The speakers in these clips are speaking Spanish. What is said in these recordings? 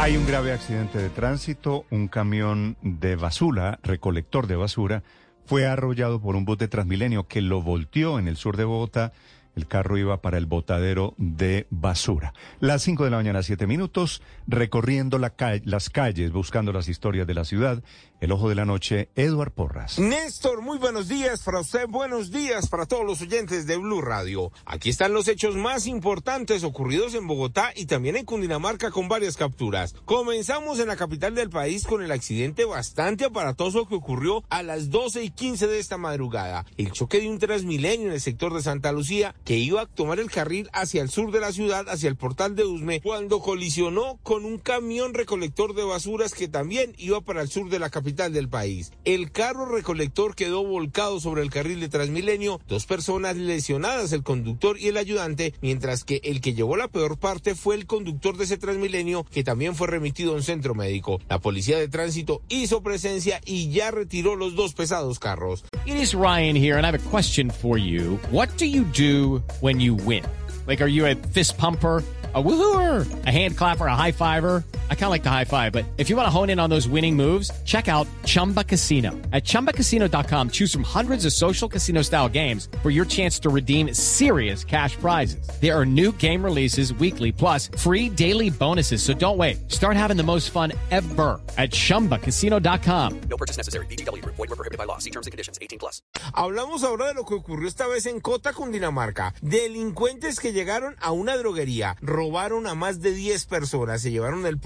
Hay un grave accidente de tránsito. Un camión de basura, recolector de basura, fue arrollado por un bote Transmilenio que lo volteó en el sur de Bogotá. El carro iba para el botadero de basura. Las 5 de la mañana, 7 minutos, recorriendo la las calles, buscando las historias de la ciudad. El ojo de la noche, Eduard Porras. Néstor, muy buenos días para usted, buenos días para todos los oyentes de Blue Radio. Aquí están los hechos más importantes ocurridos en Bogotá y también en Cundinamarca con varias capturas. Comenzamos en la capital del país con el accidente bastante aparatoso que ocurrió a las 12 y 15 de esta madrugada. El choque de un Transmilenio en el sector de Santa Lucía que iba a tomar el carril hacia el sur de la ciudad, hacia el portal de Usme, cuando colisionó con un camión recolector de basuras que también iba para el sur de la capital del país. El carro recolector quedó volcado sobre el carril de Transmilenio, dos personas lesionadas, el conductor y el ayudante, mientras que el que llevó la peor parte fue el conductor de ese Transmilenio, que también fue remitido a un centro médico. La policía de tránsito hizo presencia y ya retiró los dos pesados carros. It is Ryan here and I have a question for you. What do you do when you win? Like, are you a fist pumper? a woohooer, a hand clapper, a high fiver. I kind of like the high five, but if you want to hone in on those winning moves, check out Chumba Casino. At ChumbaCasino.com, choose from hundreds of social casino style games for your chance to redeem serious cash prizes. There are new game releases weekly, plus free daily bonuses. So don't wait. Start having the most fun ever at ChumbaCasino.com. No purchase necessary. BGW. Void were prohibited by law. See terms and conditions. 18 plus. Hablamos ahora de lo que ocurrió esta vez en Cota, Cundinamarca. Delincuentes que llegaron a una droguería, robaron a más de 10 personas, se llevaron el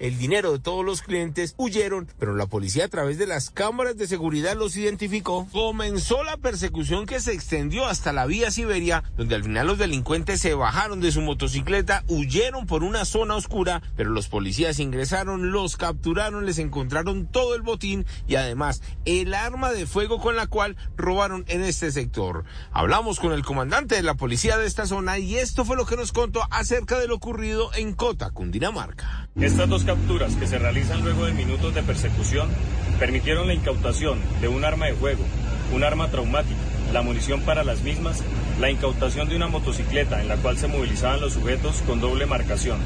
el dinero de todos los clientes, huyeron, pero la policía a través de las cámaras de seguridad los identificó. Comenzó la persecución que se extendió hasta la vía Siberia, donde al final los delincuentes se bajaron de su motocicleta, huyeron por una zona oscura, pero los policías ingresaron, los capturaron, les encontraron todo el botín y además el arma de fuego con la cual robaron en este sector. Hablamos con el comandante de la policía de esta zona y esto fue lo que nos contó acerca de lo ocurrido en Cota, Cundinamarca. Estas dos capturas que se realizan luego de minutos de persecución permitieron la incautación de un arma de fuego, un arma traumática, la munición para las mismas, la incautación de una motocicleta en la cual se movilizaban los sujetos con doble marcación,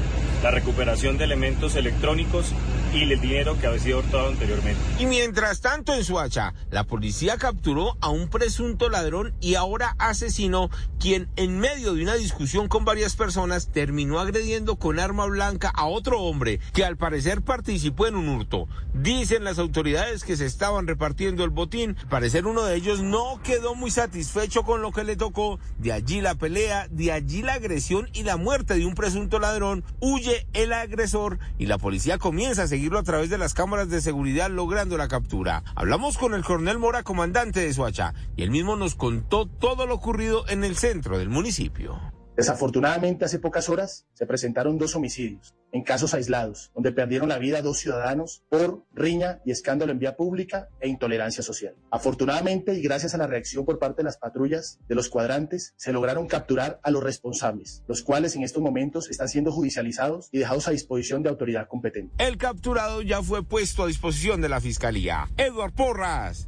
la recuperación de elementos electrónicos y el dinero que había sido hurtado anteriormente. Y mientras tanto en Suacha, la policía capturó a un presunto ladrón y ahora asesino, quien en medio de una discusión con varias personas terminó agrediendo con arma blanca a otro hombre que al parecer participó en un hurto. Dicen las autoridades que se estaban repartiendo el botín, parecer uno de ellos no quedó muy satisfecho con lo que le tocó, de allí la pelea, de allí la agresión y la muerte de un presunto ladrón, huye el agresor y la policía comienza a seguir a través de las cámaras de seguridad logrando la captura. Hablamos con el coronel Mora, comandante de Soacha, y él mismo nos contó todo lo ocurrido en el centro del municipio. Desafortunadamente, hace pocas horas se presentaron dos homicidios en casos aislados, donde perdieron la vida dos ciudadanos por riña y escándalo en vía pública e intolerancia social. Afortunadamente, y gracias a la reacción por parte de las patrullas de los cuadrantes, se lograron capturar a los responsables, los cuales en estos momentos están siendo judicializados y dejados a disposición de autoridad competente. El capturado ya fue puesto a disposición de la Fiscalía. Edward Porras,